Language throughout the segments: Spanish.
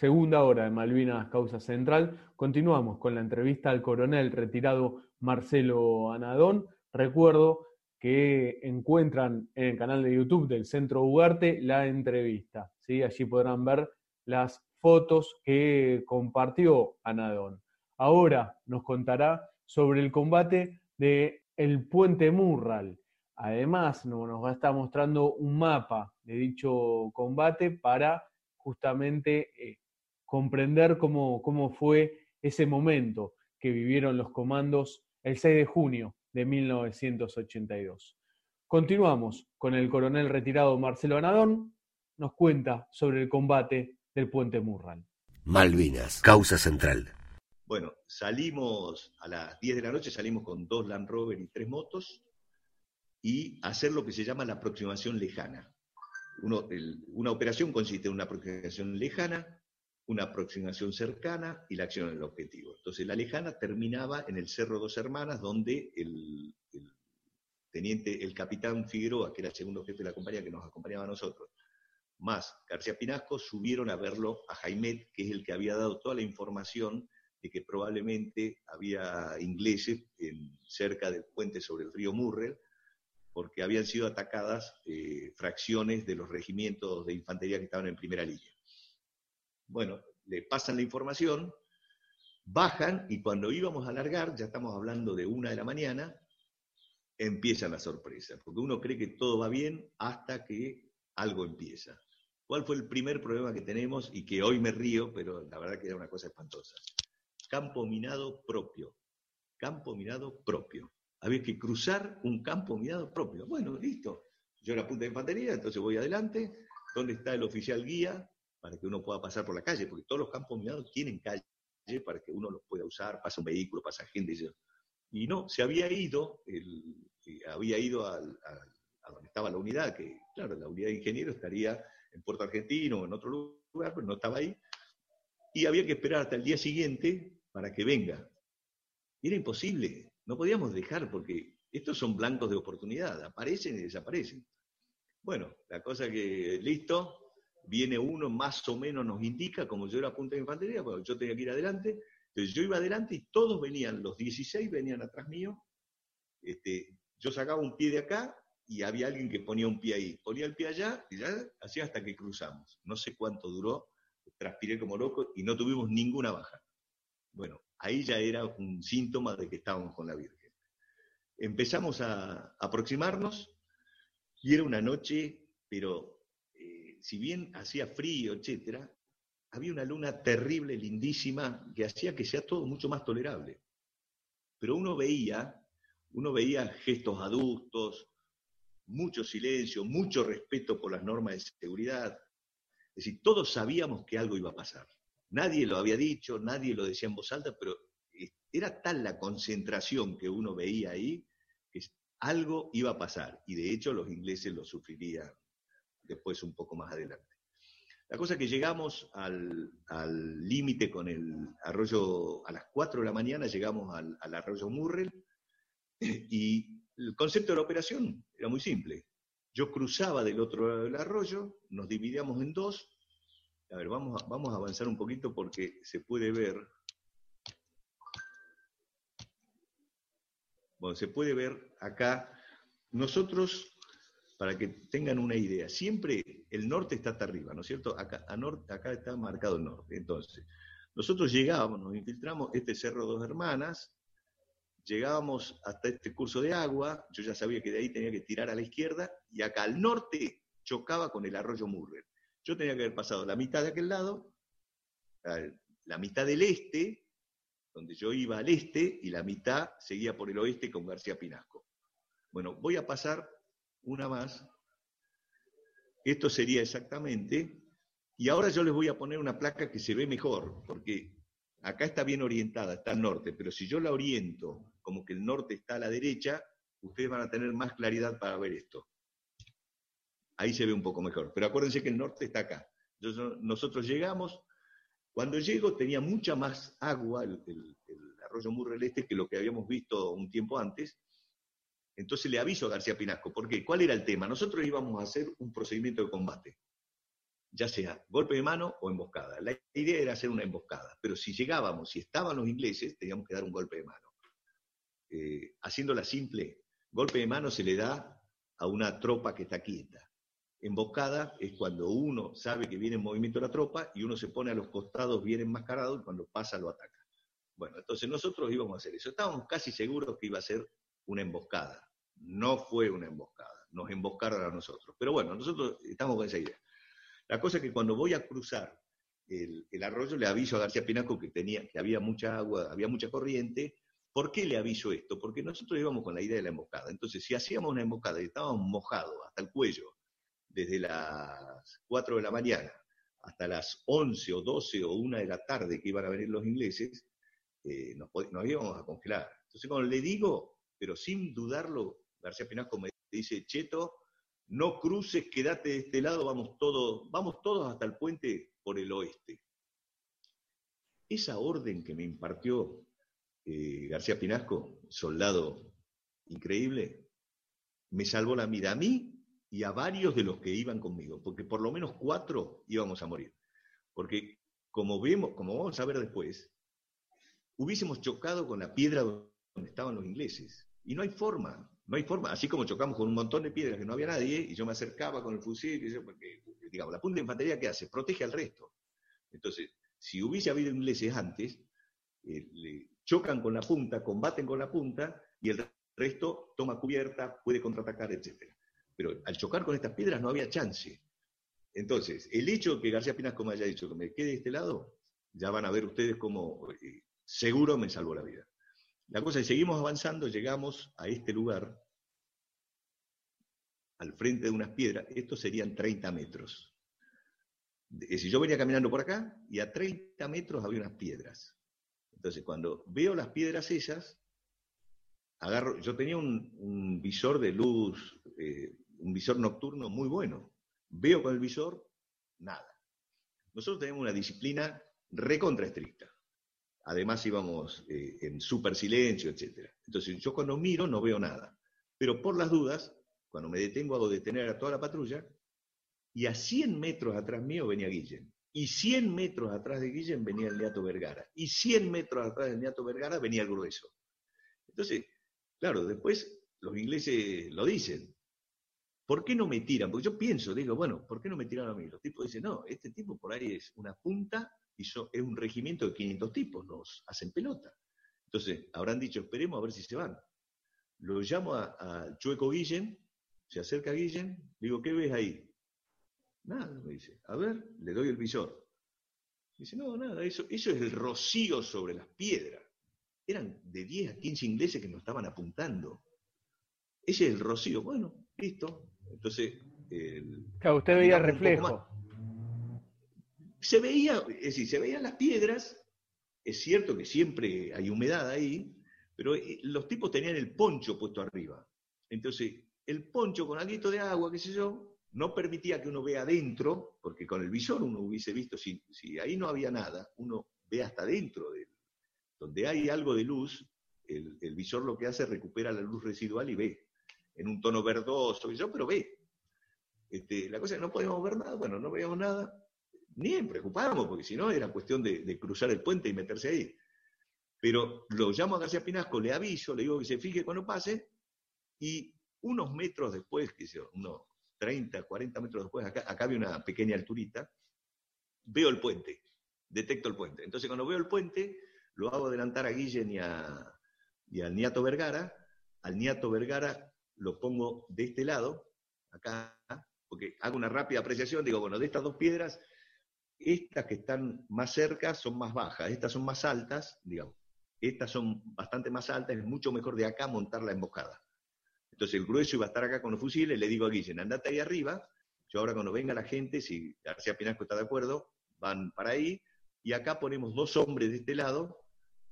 segunda hora de Malvinas Causa Central. Continuamos con la entrevista al coronel retirado Marcelo Anadón. Recuerdo que encuentran en el canal de YouTube del Centro Ugarte la entrevista. ¿sí? Allí podrán ver las fotos que compartió Anadón. Ahora nos contará sobre el combate de puente Murral. Además, nos va a estar mostrando un mapa de dicho combate para justamente eh, comprender cómo, cómo fue ese momento que vivieron los comandos el 6 de junio de 1982. Continuamos con el coronel retirado Marcelo Anadón, nos cuenta sobre el combate del puente Murral. Malvinas, causa central. Bueno, salimos a las 10 de la noche, salimos con dos Land Rover y tres motos y hacer lo que se llama la aproximación lejana. una operación consiste en una aproximación lejana, una aproximación cercana y la acción en el objetivo. Entonces la lejana terminaba en el Cerro Dos Hermanas, donde el, teniente, el capitán Figueroa, que era el segundo jefe de la compañía que nos acompañaba a nosotros, más García Pinasco, subieron a verlo a Jaimet, que es el que había dado toda la información de que probablemente había ingleses en, cerca del puente sobre el río Murrell, porque habían sido atacadas eh, fracciones de los regimientos de infantería que estaban en primera línea. Bueno, le pasan la información, bajan y cuando íbamos a largar, ya estamos hablando de una de la mañana, empiezan las sorpresas, porque uno cree que todo va bien hasta que algo empieza. ¿Cuál fue el primer problema que tenemos y que hoy me río, pero la verdad que era una cosa espantosa? Campo minado propio. Campo minado propio. Había que cruzar un campo minado propio. Bueno, listo. Yo era punta de infantería, entonces voy adelante. ¿Dónde está el oficial guía? Para que uno pueda pasar por la calle, porque todos los campos minados tienen calle para que uno los pueda usar, pasa un vehículo, pasa gente. Y no, se había ido, el, había ido a donde estaba la unidad, que claro, la unidad de ingeniero estaría en Puerto Argentino o en otro lugar, pero no estaba ahí. Y había que esperar hasta el día siguiente para que venga. Era imposible, no podíamos dejar porque estos son blancos de oportunidad, aparecen y desaparecen. Bueno, la cosa que, listo, viene uno, más o menos nos indica, como yo era punta de infantería, porque yo tenía que ir adelante, entonces yo iba adelante y todos venían, los 16 venían atrás mío, este, yo sacaba un pie de acá y había alguien que ponía un pie ahí, ponía el pie allá y ya hacía hasta que cruzamos. No sé cuánto duró, transpiré como loco y no tuvimos ninguna baja. Bueno, ahí ya era un síntoma de que estábamos con la Virgen. Empezamos a aproximarnos y era una noche, pero si bien hacía frío, etcétera, había una luna terrible, lindísima, que hacía que sea todo mucho más tolerable. Pero uno veía, uno veía gestos adultos, mucho silencio, mucho respeto por las normas de seguridad. Es decir, todos sabíamos que algo iba a pasar. Nadie lo había dicho, nadie lo decía en voz alta, pero era tal la concentración que uno veía ahí que algo iba a pasar. Y de hecho los ingleses lo sufrirían después un poco más adelante. La cosa es que llegamos al límite con el arroyo, a las 4 de la mañana llegamos al, arroyo Murrell y el concepto de la operación era muy simple. Yo cruzaba del otro lado del arroyo, nos dividíamos en dos. A ver, vamos a, vamos a avanzar un poquito porque se puede ver. Bueno, se puede ver acá. Nosotros para que tengan una idea. Siempre el norte está hasta arriba, ¿no es cierto? Acá, acá está marcado el norte. Entonces, nosotros llegábamos, nos infiltramos este Cerro Dos Hermanas, llegábamos hasta este curso de agua, yo ya sabía que de ahí tenía que tirar a la izquierda, y acá al norte chocaba con el arroyo Murrer. Yo tenía que haber pasado la mitad de aquel lado, la mitad del este, donde yo iba al este, y la mitad seguía por el oeste con García Pinasco. Bueno, voy a pasar una más. Esto sería exactamente, y ahora yo les voy a poner una placa que se ve mejor, porque acá está bien orientada, está al norte, pero si yo la oriento como que el norte está a la derecha, ustedes van a tener más claridad para ver esto. Ahí se ve un poco mejor, pero acuérdense que el norte está acá. nosotros llegamos, cuando llego tenía mucha más agua el, arroyo Murrel Este que lo que habíamos visto un tiempo antes, entonces le aviso a García Pinasco, porque ¿cuál era el tema? Nosotros íbamos a hacer un procedimiento de combate. ya sea golpe de mano o emboscada. La idea era hacer una emboscada, pero si llegábamos, si estaban los ingleses, teníamos que dar un golpe de mano. Eh, haciéndola simple, golpe de mano se le da a una tropa que está quieta. Emboscada es cuando uno sabe que viene en movimiento la tropa y uno se pone a los costados bien enmascarado y cuando pasa lo ataca. Bueno, entonces nosotros íbamos a hacer eso. Estábamos casi seguros que iba a ser una emboscada. No fue una emboscada, nos emboscaron a nosotros. Pero bueno, nosotros estamos con esa idea. La cosa es que cuando voy a cruzar el, arroyo le aviso a García Pinasco que, tenía, que había mucha agua, había mucha corriente. ¿Por qué le aviso esto? Porque nosotros íbamos con la idea de la emboscada. Entonces, si hacíamos una emboscada y estábamos mojados hasta el cuello, desde las 4 de la mañana hasta las 11 o 12 o 1 de la tarde que iban a venir los ingleses, eh, nos, íbamos a congelar. Entonces, cuando le digo, pero sin dudarlo, García Pinasco me dice, Cheto, no cruces, quédate de este lado, vamos todos, vamos todos hasta el puente por el oeste. Esa orden que me impartió eh, García Pinasco, soldado increíble, me salvó la vida a mí y a varios de los que iban conmigo, porque por lo menos cuatro íbamos a morir. Porque como vemos, como vamos a ver después, hubiésemos chocado con la piedra donde estaban los ingleses. Y no hay forma, no hay forma. Así como chocamos con un montón de piedras que no había nadie, y yo me acercaba con el fusil, y porque, digamos, la punta de infantería, ¿qué hace? Protege al resto. Entonces, si hubiese habido ingleses antes, eh, chocan con la punta, combaten con la punta, y el resto toma cubierta, puede contraatacar, etcétera pero al chocar con estas piedras no había chance. Entonces, el hecho de que García Pinasco me haya dicho que me quede de este lado, ya van a ver ustedes cómo eh, seguro me salvó la vida. La cosa es, seguimos avanzando, llegamos a este lugar, al frente de unas piedras, estos serían 30 metros. Si yo venía caminando por acá y a 30 metros había unas piedras. Entonces, cuando veo las piedras esas, agarro, yo tenía un, visor de luz eh, un visor nocturno muy bueno. Veo con el visor, nada. Nosotros tenemos una disciplina recontra estricta. Además íbamos eh, en súper silencio, etc. Entonces yo cuando miro no veo nada. Pero por las dudas, cuando me detengo hago detener a toda la patrulla y a 100 metros atrás mío venía Guillén. Y 100 metros atrás de Guillén venía el Neato Vergara. Y 100 metros atrás del Neato Vergara venía el grueso. Entonces, claro, después los ingleses lo dicen. ¿Por qué no me tiran? Porque yo pienso, digo, bueno, ¿por qué no me tiran a mí? Los tipos dicen, no, este tipo por ahí es una punta y es un regimiento de 500 tipos, nos hacen pelota. Entonces, habrán dicho, esperemos a ver si se van. Lo llamo a, Chueco Guillén, se acerca a Guillén, digo, ¿qué ves ahí? Nada, me dice, a ver, le doy el visor. Dice, no, nada, eso, eso es el rocío sobre las piedras. Eran de 10 a 15 ingleses que nos estaban apuntando. Ese es el rocío. Bueno, listo, entonces. claro, usted veía reflejo. Se veía, es decir, se veían las piedras, es cierto que siempre hay humedad ahí, pero eh, los tipos tenían el poncho puesto arriba. Entonces, el poncho con algo de agua, qué sé yo, no permitía que uno vea adentro, porque con el visor uno hubiese visto, si, si ahí no había nada, uno ve hasta adentro de Donde hay algo de luz, el, el, visor lo que hace es recupera la luz residual y ve en un tono verdoso, yo, pero ve. Este, la cosa es que no podíamos ver nada, bueno, no veíamos nada, ni preocupábamos, porque si no era cuestión de, cruzar el puente y meterse ahí. Pero lo llamo a García Pinasco, le aviso, le digo que se fije cuando pase, y unos metros después, que unos 30, 40 metros después, acá, acá había una pequeña alturita, veo el puente, detecto el puente. Entonces cuando veo el puente, lo hago adelantar a Guillen y, a, y al Niato Vergara. Al Niato Vergara lo pongo de este lado, acá, porque hago una rápida apreciación, digo, bueno, de estas dos piedras, estas que están más cerca son más bajas, estas son más altas, digamos, estas son bastante más altas, es mucho mejor de acá montar la emboscada. Entonces el grueso iba a estar acá con los fusiles, le digo a Guillen, andate ahí arriba, yo ahora cuando venga la gente, si García Pinasco está de acuerdo, van para ahí, y acá ponemos dos hombres de este lado,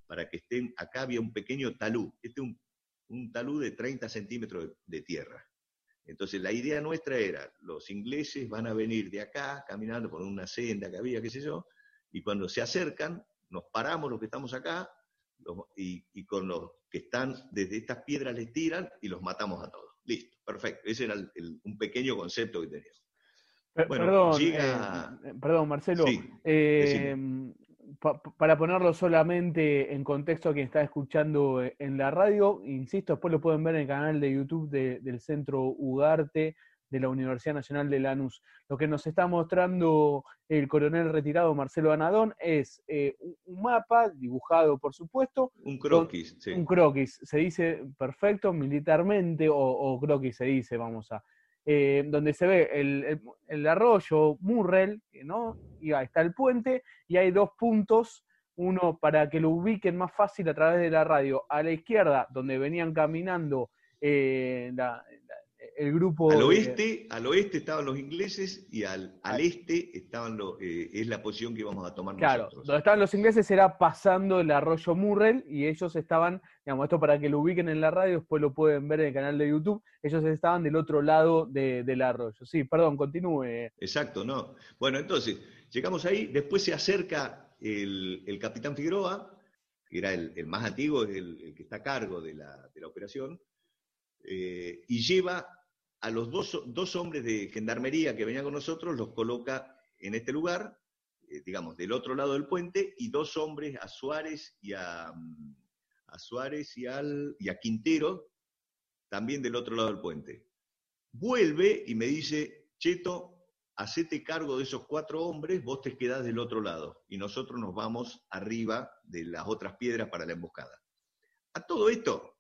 para que estén, acá había un pequeño talú, este es un un talud de 30 centímetros de, tierra. Entonces la idea nuestra era, los ingleses van a venir de acá caminando por una senda que había, qué sé yo, y cuando se acercan, nos paramos los que estamos acá, y, con los que están desde estas piedras les tiran y los matamos a todos. Listo, perfecto. Ese era un pequeño concepto que teníamos. perdón, eh, perdón, Marcelo. Eh, para ponerlo solamente en contexto a quien está escuchando en la radio, insisto, después lo pueden ver en el canal de YouTube del Centro Ugarte de la Universidad Nacional de Lanús. Lo que nos está mostrando el coronel retirado Marcelo Anadón es eh, un mapa dibujado, por supuesto. Un croquis, sí. Un croquis, se dice perfecto militarmente, o, croquis se dice, vamos a. Eh, donde se ve el, arroyo Murrell, ¿no? Y ahí está el puente, y hay dos puntos uno para que lo ubiquen más fácil a través de la radio. A la izquierda, donde venían caminando eh, la, el grupo... Al oeste, al oeste estaban los ingleses y al, al este estaban los, eh, es la posición que íbamos a tomar claro, nosotros. donde estaban los ingleses era pasando el arroyo Murrell y ellos estaban, digamos, esto para que lo ubiquen en la radio, después lo pueden ver en el canal de YouTube, ellos estaban del otro lado del arroyo. Sí, perdón, continúe. Exacto, no. Bueno, entonces, llegamos ahí, después se acerca el, capitán Figueroa, que era el, más antiguo, el, que está a cargo de la, de la operación, eh, y lleva a los dos, hombres de gendarmería que venían con nosotros, los coloca en este lugar, eh, digamos, del otro lado del puente, y dos hombres, a Suárez y a, mm, a Suárez y, al, y a Quintero, también del otro lado del puente. Vuelve y me dice, Cheto, hacete cargo de esos cuatro hombres, vos te quedás del otro lado, y nosotros nos vamos arriba de las otras piedras para la emboscada. A todo esto,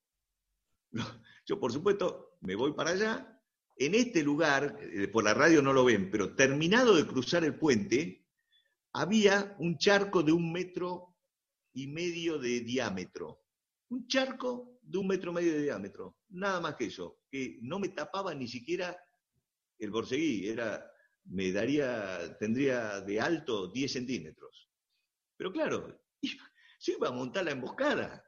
yo por supuesto me voy para allá, en este lugar, eh, por la radio no lo ven, pero terminado de cruzar el puente, había un charco de un metro y medio de diámetro. Un charco de un metro y medio de diámetro. Nada más que eso. Que no me tapaba ni siquiera el borseguí. Era, me daría, tendría de alto 10 centímetros. Pero claro, se iba a montar la emboscada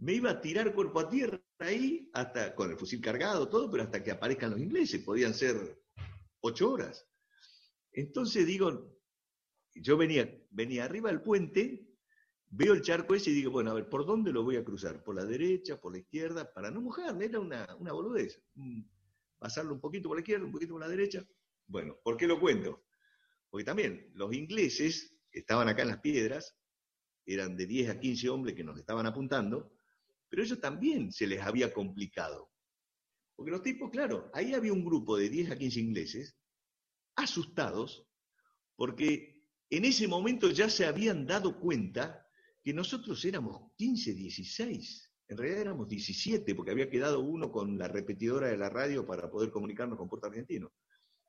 me iba a tirar cuerpo a tierra ahí, hasta con el fusil cargado, todo, pero hasta que aparezcan los ingleses, podían ser ocho horas. Entonces digo, yo venía, venía arriba del puente, veo el charco ese y digo, bueno, a ver, ¿por dónde lo voy a cruzar? ¿Por la derecha, por la izquierda? Para no mojarme, era una, una boludez. Pasarlo un poquito por la izquierda, un poquito por la derecha. Bueno, ¿por qué lo cuento? Porque también los ingleses estaban acá en las piedras, eran de 10 a 15 hombres que nos estaban apuntando, pero ellos también se les había complicado. Porque los tipos, claro, ahí había un grupo de 10 a 15 ingleses asustados porque en ese momento ya se habían dado cuenta que nosotros éramos 15, 16. En realidad éramos 17 porque había quedado uno con la repetidora de la radio para poder comunicarnos con Puerto Argentino.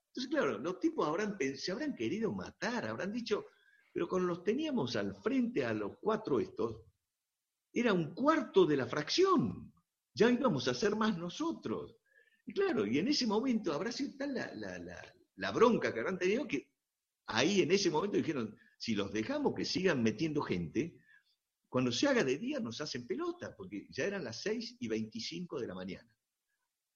Entonces, claro, los tipos habrán, se habrán querido matar, habrán dicho, pero con los teníamos al frente a los cuatro estos, era un cuarto de la fracción. Ya íbamos a ser más nosotros. Y claro, y en ese momento habrá sido tal la, bronca que habrán tenido que ahí en ese momento dijeron, si los dejamos que sigan metiendo gente, cuando se haga de día nos hacen pelota, porque ya eran las 6 y 25 de la mañana.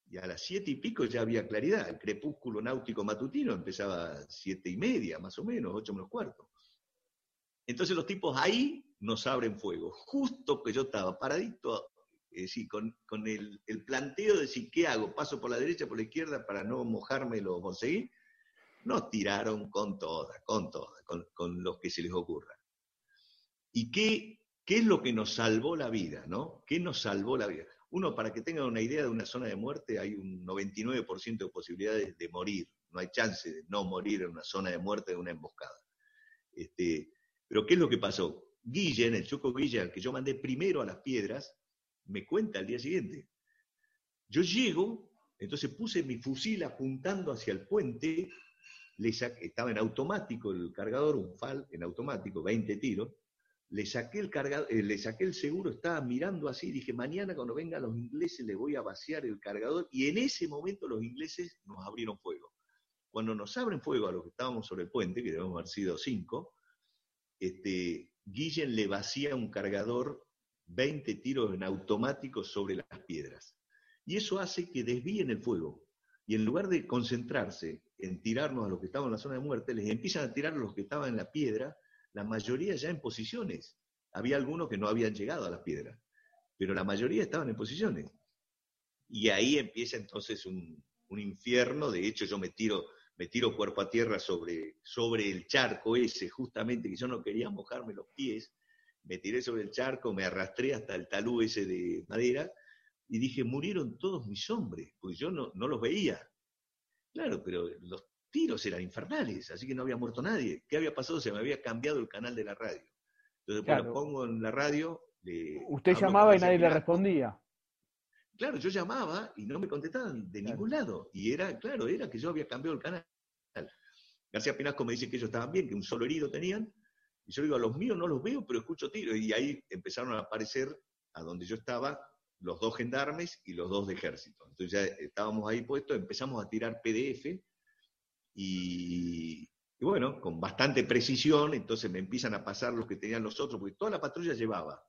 Y a las 7 y pico ya había claridad. El crepúsculo náutico matutino empezaba a 7 y media, más o menos, 8 menos cuarto. Entonces los tipos ahí nos abren fuego. Justo que yo estaba paradito, eh, con, el, planteo de decir, ¿qué hago? ¿Paso por la derecha, por la izquierda para no mojarme lo conseguir? Nos tiraron con todas, con todas, con, con que se les ocurra. ¿Y qué, qué es lo que nos salvó la vida, no? ¿Qué nos salvó la vida? Uno, para que tengan una idea de una zona de muerte, hay un 99% de posibilidades de morir. No hay chance de no morir en una zona de muerte de una emboscada. Este, pero ¿qué es lo que pasó? Guillen, el Choco Guillen, que yo mandé primero a las piedras, me cuenta al día siguiente. Yo llego, entonces puse mi fusil apuntando hacia el puente, le estaba en automático el cargador, un FAL en automático, 20 tiros, le saqué el cargador, eh, le saqué el seguro, estaba mirando así, dije, mañana cuando vengan los ingleses les voy a vaciar el cargador, y en ese momento los ingleses nos abrieron fuego. Cuando nos abren fuego a los que estábamos sobre el puente, que debemos haber sido cinco, este, Guillen le vacía un cargador 20 tiros en automático sobre las piedras. Y eso hace que desvíen el fuego. Y en lugar de concentrarse en tirarnos a los que estaban en la zona de muerte, les empiezan a tirar a los que estaban en la piedra, la mayoría ya en posiciones. Había algunos que no habían llegado a las piedras, pero la mayoría estaban en posiciones. Y ahí empieza entonces un, un infierno. De hecho, yo me tiro, me tiro cuerpo a tierra sobre, sobre el charco ese, justamente que yo no quería mojarme los pies, me tiré sobre el charco, me arrastré hasta el talú ese de madera y dije, murieron todos mis hombres, porque yo no, no los veía. Claro, pero los tiros eran infernales, así que no había muerto nadie. ¿Qué había pasado? Se me había cambiado el canal de la radio. Entonces, cuando pongo en la radio... Usted llamaba y nadie le respondía. Claro, yo llamaba y no me contestaban de ningún lado. Y era, claro, era que yo había cambiado el canal. García Pinasco me dice que ellos estaban bien, que un solo herido tenían. Y yo digo, a los míos no los veo, pero escucho tiros. Y ahí empezaron a aparecer, a donde yo estaba, los dos gendarmes y los dos de ejército. Entonces ya estábamos ahí puestos, empezamos a tirar PDF y, bueno, con bastante precisión, entonces me empiezan a pasar los que tenían los otros, porque toda la patrulla llevaba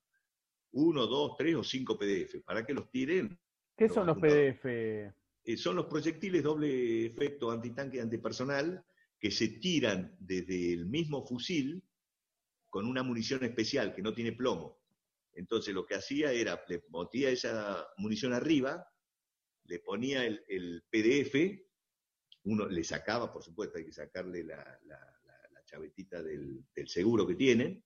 uno, dos, tres o cinco PDF, para que los tiren. ¿Qué son los PDF? Eh, son los proyectiles doble efecto antitanque y antipersonal que se tiran desde el mismo fusil con una munición especial que no tiene plomo. Entonces lo que hacía era, le ponía esa munición arriba, le ponía el, PDF, uno le sacaba, por supuesto, hay que sacarle la, chavetita del, seguro que tienen,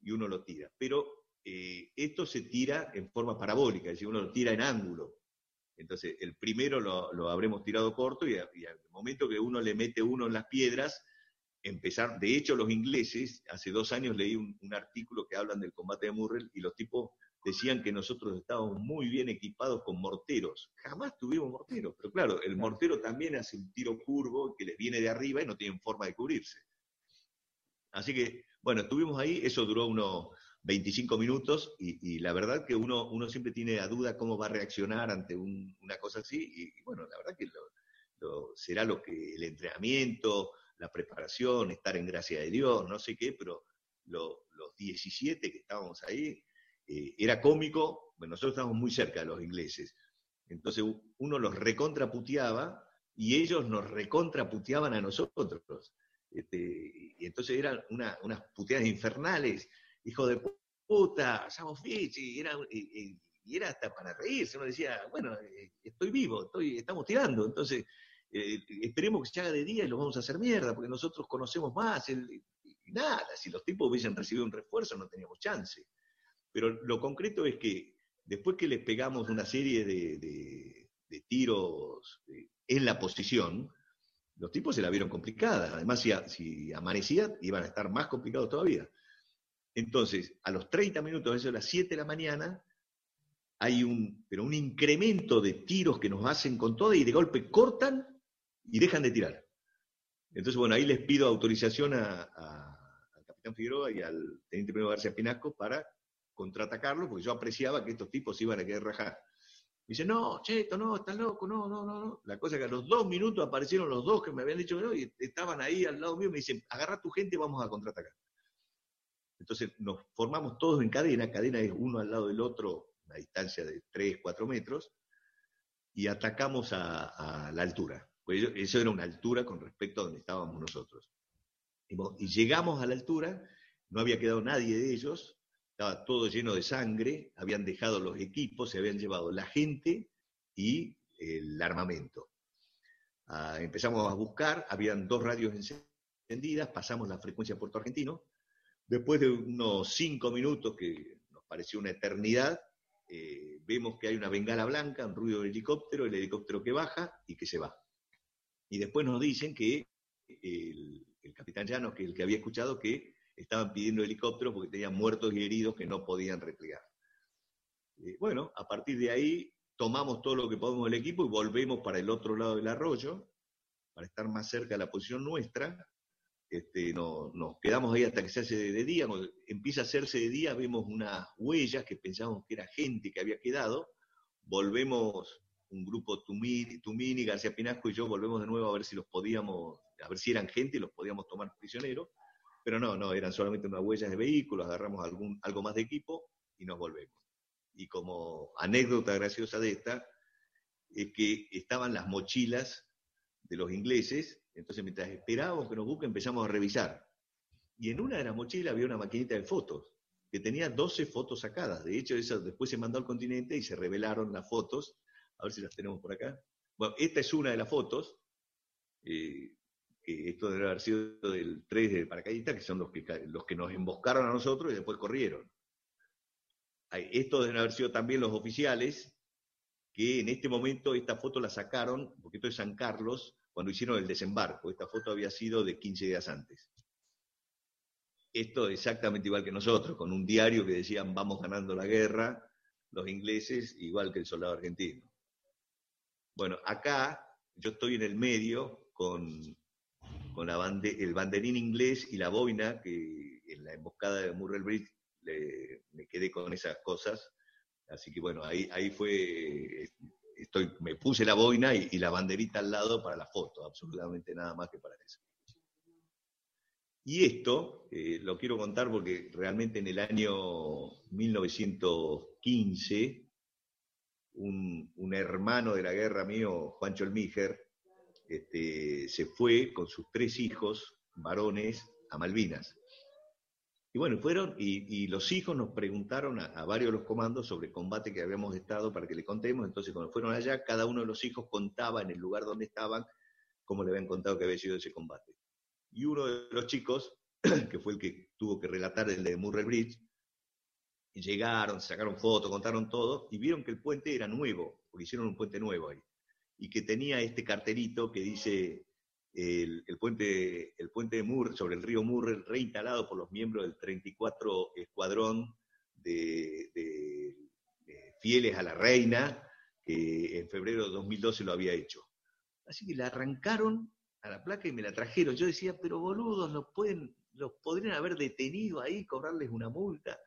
y uno lo tira. Pero eh, esto se tira en forma parabólica, es decir, uno lo tira en ángulo. Entonces, el primero lo, habremos tirado corto y, y, al momento que uno le mete uno en las piedras, empezar, de hecho los ingleses, hace dos años leí un, artículo que hablan del combate de Murrell y los tipos decían que nosotros estábamos muy bien equipados con morteros. Jamás tuvimos morteros, pero claro, el mortero también hace un tiro curvo que les viene de arriba y no tienen forma de cubrirse. Así que, bueno, estuvimos ahí, eso duró unos 25 minutos y, la verdad que uno, uno siempre tiene la duda cómo va a reaccionar ante una cosa así y, bueno, la verdad que será lo que el entrenamiento, la preparación, estar en gracia de Dios, no sé qué, pero los 17 que estábamos ahí, eh, era cómico, bueno, nosotros estábamos muy cerca de los ingleses, entonces uno los recontraputeaba y ellos nos recontraputeaban a nosotros. Este, y entonces eran unas puteadas infernales, hijo de puta, somos y era, y, era hasta para reírse, uno decía, bueno, eh, estoy vivo, estoy, estamos tirando, entonces eh, esperemos que se haga de día y lo vamos a hacer mierda, porque nosotros conocemos más. y nada, si los tipos hubiesen recibido un refuerzo no teníamos chance. Pero lo concreto es que después que les pegamos una serie de, tiros eh, en la posición, los tipos se la vieron complicada. Además, si, si, amanecía, iban a estar más complicados todavía. Entonces, a los 30 minutos, eso a las 7 de la mañana, hay un, pero un incremento de tiros que nos hacen con todo y de golpe cortan y dejan de tirar. Entonces, bueno, ahí les pido autorización al capitán Figueroa y al teniente primero García Pinasco para contraatacarlo, porque yo apreciaba que estos tipos iban a querer rajar. Me dice, no, Cheto, no, estás loco, no, no, no, no. La cosa es que a los dos minutos aparecieron los dos que me habían dicho que no, y estaban ahí al lado mío, me dicen, agarra tu gente y vamos a contraatacar. Entonces nos formamos todos en cadena, cadena es uno al lado del otro, a distancia de 3, 4 metros, y atacamos a la altura. Pues eso era una altura con respecto a donde estábamos nosotros. Y llegamos a la altura, no había quedado nadie de ellos, estaba todo lleno de sangre, habían dejado los equipos, se habían llevado la gente y el armamento. Ah, empezamos a buscar, habían dos radios encendidas, pasamos la frecuencia Puerto Argentino. Después de unos cinco minutos, que nos pareció una eternidad, eh, vemos que hay una bengala blanca, un ruido de helicóptero, el helicóptero que baja y que se va. Y después nos dicen que el, capitán Llanos, que el que había escuchado, que estaban pidiendo helicópteros porque tenían muertos y heridos que no podían replegar. Eh, bueno, a partir de ahí tomamos todo lo que podemos del equipo y volvemos para el otro lado del arroyo, para estar más cerca de la posición nuestra. Este, nos quedamos ahí hasta que se hace de, día. Cuando empieza a hacerse de día, vemos unas huellas que pensábamos que era gente que había quedado. Volvemos un grupo Tumini, García Pinasco y yo volvemos de nuevo a ver si los podíamos, a ver si eran gente y los podíamos tomar prisioneros, pero no, no, eran solamente unas huellas de vehículos, agarramos algún, algo más de equipo y nos volvemos. Y como anécdota graciosa de esta, es que estaban las mochilas de los ingleses, entonces mientras esperábamos que nos busquen empezamos a revisar. Y en una de las mochilas había una maquinita de fotos, que tenía 12 fotos sacadas. De hecho, eso después se mandó al continente y se revelaron las fotos a ver si las tenemos por acá. Bueno, esta es una de las fotos. Eh, esto debe haber sido del 3 de paracaidistas, que son los que, los que nos emboscaron a nosotros y después corrieron. Esto deben haber sido también los oficiales, que en este momento esta foto la sacaron, porque esto es San Carlos, cuando hicieron el desembarco. Esta foto había sido de 15 días antes. Esto exactamente igual que nosotros, con un diario que decían vamos ganando la guerra, los ingleses, igual que el soldado argentino. Bueno, acá yo estoy en el medio con, con el banderín inglés y la boina, que en la emboscada de Murrell Bridge me quedé con esas cosas. Así que bueno, ahí, ahí fue, me puse la boina y, la banderita al lado para la foto, absolutamente nada más que para eso. Y esto eh, lo quiero contar porque realmente en el año 1915, un, un hermano de la guerra mío, Juancho Elmíger, este, se fue con sus tres hijos varones a Malvinas. Y bueno, fueron, y, los hijos nos preguntaron a, varios de los comandos sobre el combate que habíamos estado para que le contemos. Entonces, cuando fueron allá, cada uno de los hijos contaba en el lugar donde estaban cómo le habían contado que había sido ese combate. Y uno de los chicos, que fue el que tuvo que relatar el de Murray Bridge, llegaron, sacaron fotos, contaron todo, y vieron que el puente era nuevo, porque hicieron un puente nuevo ahí y que tenía este carterito que dice el, puente, el puente de Mur, sobre el río Murrell, reinstalado por los miembros del 34 Escuadrón de, Fieles a la Reina, que en febrero de 2012 lo había hecho. Así que la arrancaron a la placa y me la trajeron. Yo decía, pero boludos, los, pueden, los podrían haber detenido ahí, cobrarles una multa.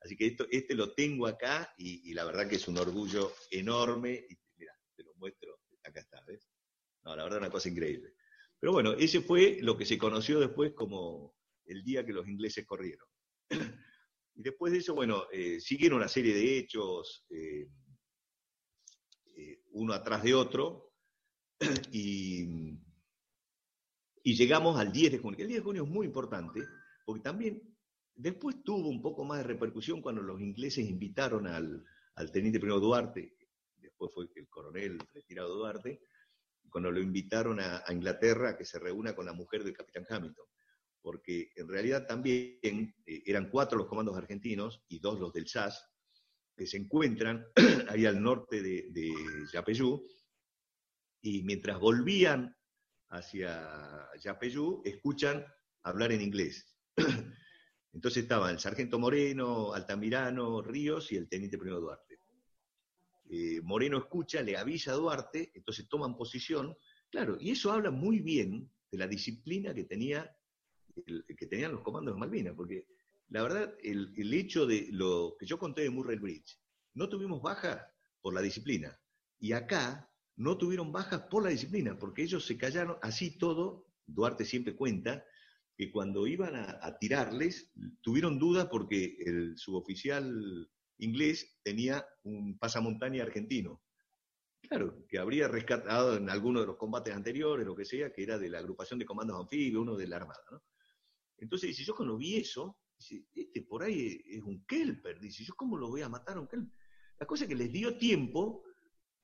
Así que esto, este lo tengo acá y, la verdad que es un orgullo enorme. Y mira, te lo muestro acá está, ¿ves? No, la verdad una cosa increíble. Pero bueno, ese fue lo que se conoció después como el día que los ingleses corrieron. y después de eso, bueno, eh, siguieron una serie de hechos, eh, eh, uno atrás de otro, y, llegamos al 10 de junio. El 10 de junio es muy importante, porque también después tuvo un poco más de repercusión cuando los ingleses invitaron al, al teniente primero Duarte, después fue el coronel retirado Duarte, cuando lo invitaron a, Inglaterra a que se reúna con la mujer del capitán Hamilton, porque en realidad también eh, eran cuatro los comandos argentinos y dos los del SAS, que se encuentran ahí al norte de, de Yapeyú, y mientras volvían hacia Yapeyú, escuchan hablar en inglés. Entonces estaban el sargento Moreno, Altamirano, Ríos y el teniente primero Duarte. Eh, Moreno escucha, le avisa a Duarte, entonces toman posición. Claro, y eso habla muy bien de la disciplina que, tenía, que tenían los comandos de Malvinas, porque la verdad, el, hecho de lo que yo conté de Murray Bridge, no tuvimos bajas por la disciplina. Y acá no tuvieron bajas por la disciplina, porque ellos se callaron así todo. Duarte siempre cuenta que cuando iban a, a tirarles, tuvieron dudas porque el suboficial inglés tenía un pasamontaña argentino. Claro, que habría rescatado en alguno de los combates anteriores, lo que sea, que era de la agrupación de comandos anfibios, uno de la Armada. ¿no? Entonces dice, yo cuando vi eso, dice, este por ahí es un Kelper, dice, yo cómo lo voy a matar a un Kelper. La cosa es que les dio tiempo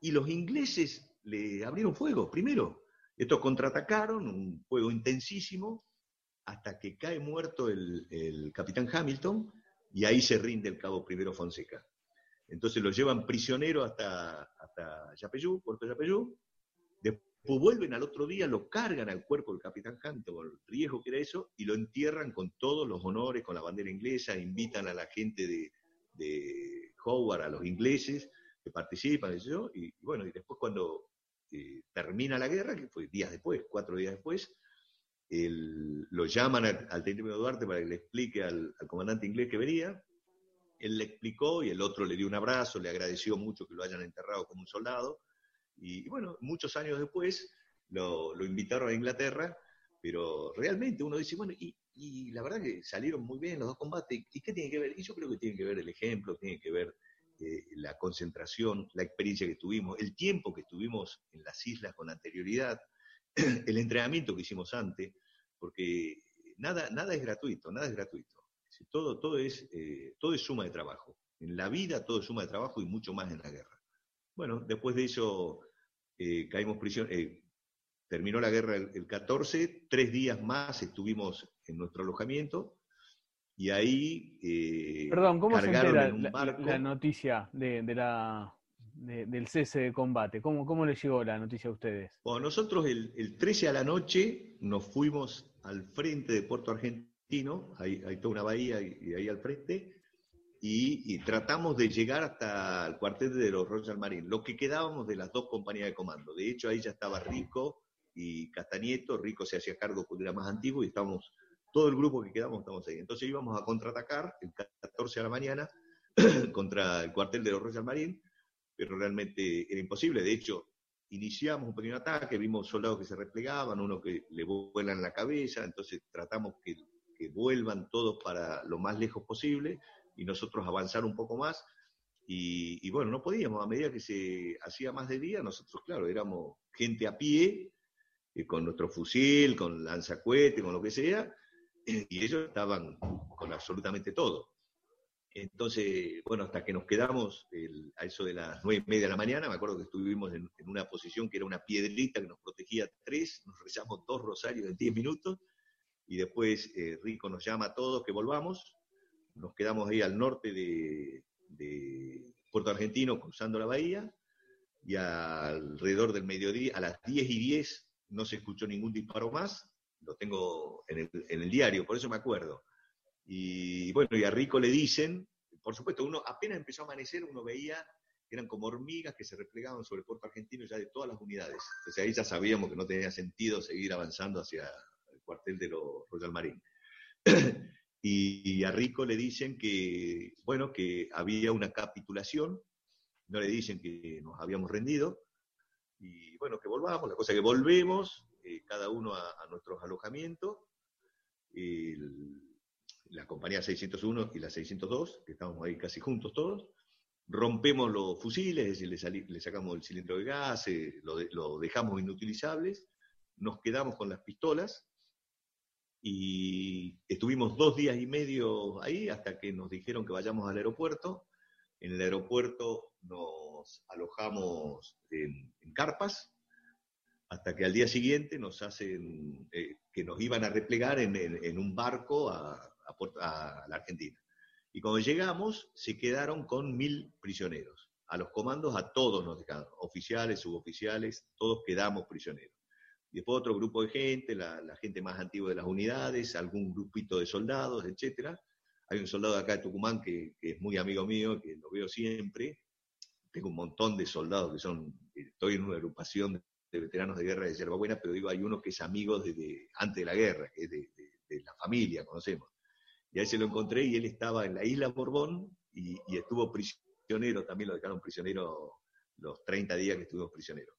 y los ingleses le abrieron fuego primero. Estos contraatacaron, un fuego intensísimo, hasta que cae muerto el, el capitán Hamilton, y ahí se rinde el cabo primero Fonseca. Entonces lo llevan prisionero hasta, hasta Yapeyú, Puerto Yapeyú, después vuelven al otro día, lo cargan al cuerpo del capitán Hunter, con el riesgo que era eso, y lo entierran con todos los honores, con la bandera inglesa, invitan a la gente de, de Howard, a los ingleses, que participan, y, y, bueno, y después cuando eh, termina la guerra, que fue días después, cuatro días después, lo llaman al, teniente Duarte para que le explique al, comandante inglés que venía. Él le explicó y el otro le dio un abrazo, le agradeció mucho que lo hayan enterrado como un soldado. Y, bueno, muchos años después lo, invitaron a Inglaterra, pero realmente uno dice, bueno, y, la verdad que salieron muy bien los dos combates. ¿Y qué tiene que ver? Y yo creo que tiene que ver el ejemplo, tiene que ver eh, la concentración, la experiencia que tuvimos, el tiempo que estuvimos en las islas con anterioridad. el entrenamiento que hicimos antes, porque nada, nada es gratuito, nada es gratuito. Todo, todo, es, eh, todo es suma de trabajo. En la vida todo es suma de trabajo y mucho más en la guerra. Bueno, después de eso eh, caímos prisión, eh, terminó la guerra el, 14, tres días más estuvimos en nuestro alojamiento y ahí Perdón, ¿cómo se entera la, noticia de, la, del cese de combate? ¿Cómo, ¿Cómo les llegó la noticia a ustedes? Bueno, nosotros el, el 13 a la noche nos fuimos al frente de Puerto Argentino, hay, hay toda una bahía y, ahí al frente, y, tratamos de llegar hasta el cuartel de los Royal Marines, lo que quedábamos de las dos compañías de comando. De hecho, ahí ya estaba Rico y Castanieto, Rico se hacía cargo porque era más antiguo y estábamos, todo el grupo que quedamos estamos ahí. Entonces íbamos a contraatacar el 14 a la mañana contra el cuartel de los Royal Marines, pero realmente era imposible. De hecho, iniciamos un pequeño ataque, vimos soldados que se replegaban, uno que le vuelan la cabeza, entonces tratamos que, vuelvan todos para lo más lejos posible y nosotros avanzar un poco más. Y, bueno, no podíamos, a medida que se hacía más de día, nosotros, claro, éramos gente a pie, eh, con nuestro fusil, con lanzacuete, con lo que sea, y ellos estaban con absolutamente todo. Entonces, bueno, hasta que nos quedamos a eso de las nueve y media de la mañana, me acuerdo que estuvimos en, una posición que era una piedrita que nos protegía tres, nos rezamos dos rosarios en diez minutos, y después eh, Rico nos llama a todos que volvamos, nos quedamos ahí al norte de, Puerto Argentino, cruzando la bahía, y alrededor del mediodía, a las diez y diez, no se escuchó ningún disparo más, lo tengo en el, en el diario, por eso me acuerdo y bueno, y a Rico le dicen, por supuesto, uno apenas empezó a amanecer, uno veía eran como hormigas que se replegaban sobre el puerto argentino ya de todas las unidades. Entonces ahí ya sabíamos que no tenía sentido seguir avanzando hacia el cuartel de los Royal Marine. y, a Rico le dicen que, bueno, que había una capitulación, no le dicen que nos habíamos rendido, y bueno, que volvamos, la cosa que volvemos, eh, cada uno a, nuestros alojamientos, la compañía 601 y la 602, que estábamos ahí casi juntos todos, rompemos los fusiles, es decir, le, sacamos el cilindro de gas, eh, lo, dejamos inutilizables, nos quedamos con las pistolas y estuvimos dos días y medio ahí hasta que nos dijeron que vayamos al aeropuerto. En el aeropuerto nos alojamos en, carpas hasta que al día siguiente nos hacen eh, que nos iban a replegar en un barco a, a, la Argentina. Y cuando llegamos, se quedaron con mil prisioneros. A los comandos, a todos nos dejaron, oficiales, suboficiales, todos quedamos prisioneros. Y después otro grupo de gente, la, gente más antigua de las unidades, algún grupito de soldados, etc. Hay un soldado acá de Tucumán que, es muy amigo mío, que lo veo siempre. Tengo un montón de soldados que son, estoy en una agrupación de veteranos de guerra de Yerba Buena, pero digo, hay uno que es amigo desde antes de la guerra, que es de, de la familia, conocemos. Y ahí se lo encontré y él estaba en la isla Borbón y, estuvo prisionero, también lo dejaron prisionero los 30 días que estuvimos prisioneros.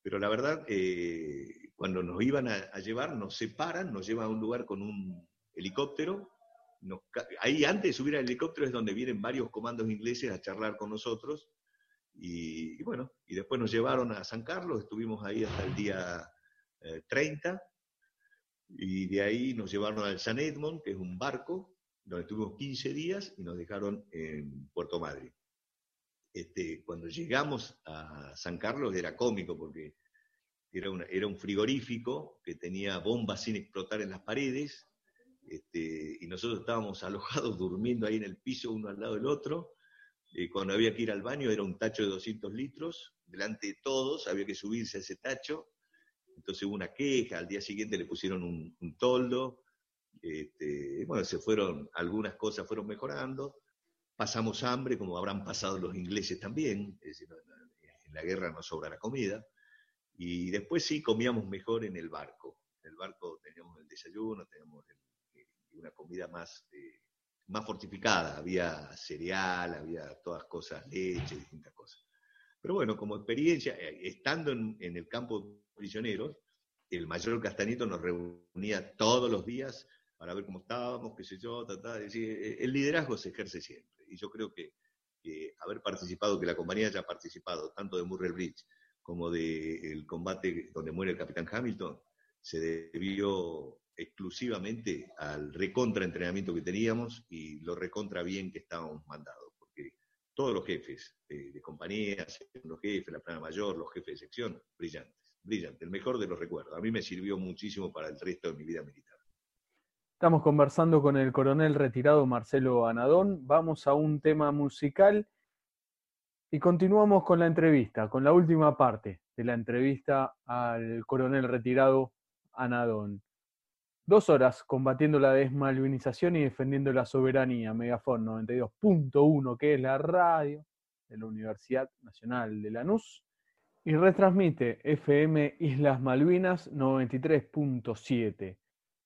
Pero la verdad, eh, cuando nos iban a, llevar, nos separan, nos llevan a un lugar con un helicóptero. ahí antes de subir al helicóptero es donde vienen varios comandos ingleses a charlar con nosotros. Y, bueno, y después nos llevaron a San Carlos, estuvimos ahí hasta el día 30. Eh, y de ahí nos llevaron al San Edmond, que es un barco, donde estuvimos 15 días y nos dejaron en Puerto Madrid. Este, cuando llegamos a San Carlos era cómico porque era, un frigorífico que tenía bombas sin explotar en las paredes este, y nosotros estábamos alojados durmiendo ahí en el piso uno al lado del otro. y cuando había que ir al baño era un tacho de 200 litros, delante de todos había que subirse a ese tacho. Entonces hubo una queja, al día siguiente le pusieron un toldo, este, bueno, se fueron, algunas cosas fueron mejorando, pasamos hambre, como habrán pasado los ingleses también, es decir, en la guerra nos sobra la comida, y después sí comíamos mejor en el barco. En el barco teníamos el desayuno, teníamos una comida más, eh, más fortificada, había cereal, había todas cosas, leche, distintas cosas. Pero bueno, como experiencia, eh, estando en, en el campo de prisioneros, el mayor Castanito nos reunía todos los días para ver cómo estábamos, qué sé yo, eh, el liderazgo se ejerce siempre. Y yo creo que, haber participado, que la compañía haya participado tanto de Murray Bridge como del combate donde muere el capitán Hamilton, se debió exclusivamente al recontra entrenamiento que teníamos y lo recontra bien que estábamos mandados, porque todos los jefes de, compañía, los jefes, la plana mayor, los jefes de sección, brillantes. brillante, el mejor de los recuerdos. A mí me sirvió muchísimo para el resto de mi vida militar. Estamos conversando con el coronel retirado Marcelo Anadón. Vamos a un tema musical y continuamos con la entrevista, con la última parte de la entrevista al coronel retirado Anadón. Dos horas combatiendo la desmalvinización y defendiendo la soberanía. Megafon 92.1, que es la radio de la Universidad Nacional de Lanús. Y retransmite FM Islas Malvinas 93.7.